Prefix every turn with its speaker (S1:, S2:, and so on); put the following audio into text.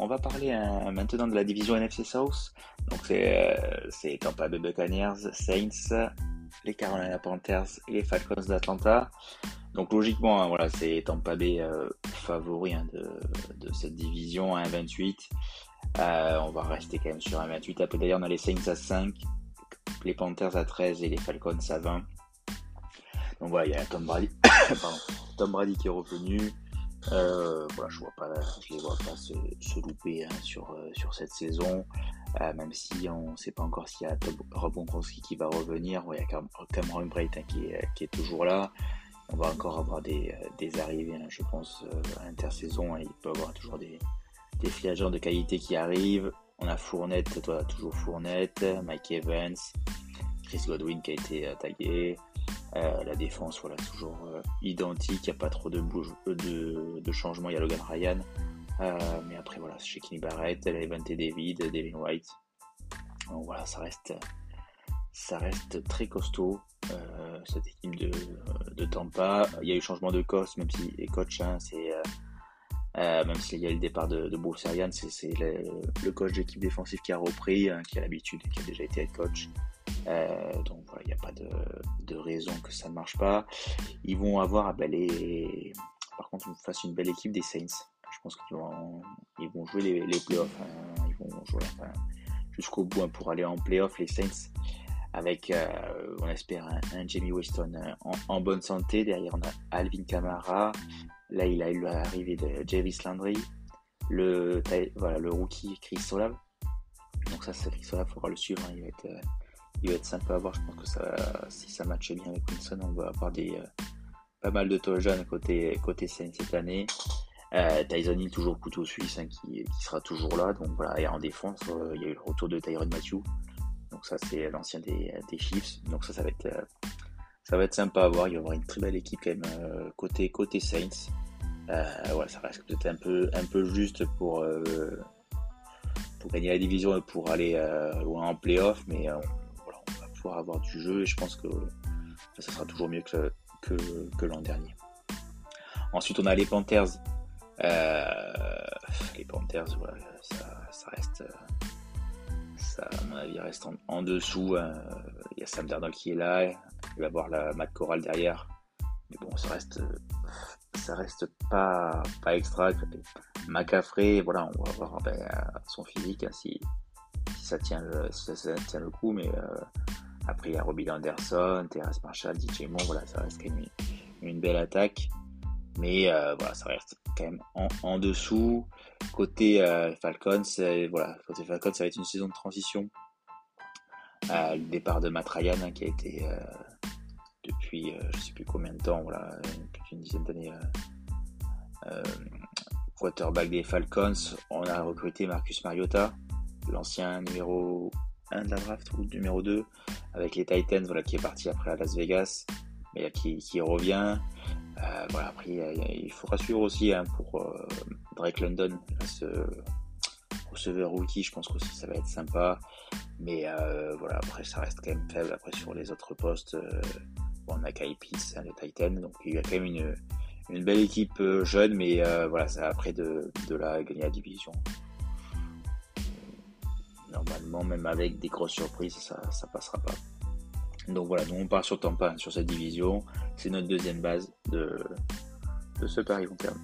S1: On va parler euh, maintenant de la division NFC South. Donc c'est euh, Tampa Bay Buccaneers, Saints, les Carolina Panthers et les Falcons d'Atlanta. Donc logiquement, hein, voilà, c'est Tampa Bay euh, favori hein, de, cette division à 1,28. on va rester quand même sur 1,28. Après d'ailleurs, on a les Saints à 5, les Panthers à 13 et les Falcons à 20. Donc voilà, il y a Tom Brady, Tom Brady qui est revenu. Euh, voilà, je vois pas, je les vois pas se, louper hein, sur, euh, sur cette saison, euh, même si on ne sait pas encore s'il y a Rob Gronkowski qui va revenir. il y a Cameron Bright hein, qui, est, toujours là. On va encore avoir des, des arrivées, hein, je pense, à l'intersaison. il peut y avoir toujours des, des de qualité qui arrivent. On a Fournette, toi, toujours Fournette, Mike Evans, Chris Godwin qui a été tagué. Euh, la défense, voilà, toujours euh, identique. Il n'y a pas trop de, bouge, de, de changements. Il y a Logan Ryan. Euh, mais après, voilà, chez Kenny Barrett, Levante David, Devin White. Donc voilà, ça reste, ça reste très costaud. cette équipe de, Tampa. Il y a eu changement de coach, même si les hein, s'il y a eu le départ de, de Bruce Arians, c'est le, coach d'équipe défensive qui a repris, hein, qui a l'habitude et qui a déjà été head coach. Euh, donc voilà, il n'y a pas de, raison que ça ne marche pas. Ils vont avoir, bah, les... par contre, face une belle équipe des Saints. Je pense qu'ils vont, ils vont jouer les, les playoffs. Hein. Ils vont jouer jusqu'au bout hein, pour aller en playoffs, les Saints. Avec, euh, on espère, un, Jamie Weston euh, en, bonne santé. Derrière, on a Alvin Kamara. Là, il a eu l'arrivée de Javis Landry. Le, voilà, le rookie Chris Olav. Donc ça, c'est Chris Olav, il faudra le suivre. Hein. Il va être il va être sympa à voir. Je pense que ça, si ça matche bien avec Wilson, on va avoir des, euh, pas mal de jeunes côté, côté Saints cette année. Euh, Tyson Hill, toujours couteau suisse, hein, qui, sera toujours là. Donc voilà, et en défense, euh, il y a eu le retour de Tyron Matthew. Donc ça, c'est l'ancien des, des, Chiefs. Donc ça, ça va être, ça va être sympa à voir. Il y aura une très belle équipe côté, côté Saints. ça reste peut-être un peu, un peu juste pour, pour gagner la division et pour aller loin en playoff, mais avoir du jeu et je pense que ça sera toujours mieux que, que, l'an dernier. Ensuite, on a les Panthers. Euh, les Panthers, ça, reste. Ça, à mon avis, reste en, dessous. Hein. Il y a Sam Darnold qui est là. Il va avoir la Matt Corral derrière. Mais bon, ça reste. Ça reste pas, pas extra. McAffrey, voilà, on va voir ben, son physique hein, si, ça tient le, ça, tient le coup. Mais euh, après, il y a Robbie Anderson, Terrace Marshall, DJ Moore, voilà, ça reste quand même une, belle attaque. Mais euh, voilà, ça reste quand même en, dessous. Côté euh, Falcons, voilà, côté Falcons, ça va être une saison de transition. Euh, le départ de Matt Ryan, hein, qui a été depuis je ne sais plus combien de temps, voilà, plus d'une dizaine d'années, quarterback des Falcons. On a recruté Marcus Mariota, l'ancien numéro 1 de la draft ou numéro 2 avec les Titans voilà, qui est parti après à Las Vegas mais qui, revient. Euh, voilà, après il faudra suivre aussi hein, pour euh, Drake London ce receveur rookie je pense que ça va être sympa. Mais euh, voilà après ça reste quand même faible après sur les autres postes on a Kai Pitts hein, les Titans donc il y a quand même une, une belle équipe jeune mais voilà ça après de, de la gagner la division normalement, même avec des grosses surprises, ça, ça passera pas. Donc voilà, nous on part sur Tampa, sur cette division. C'est notre deuxième base de, de ce pari long terme.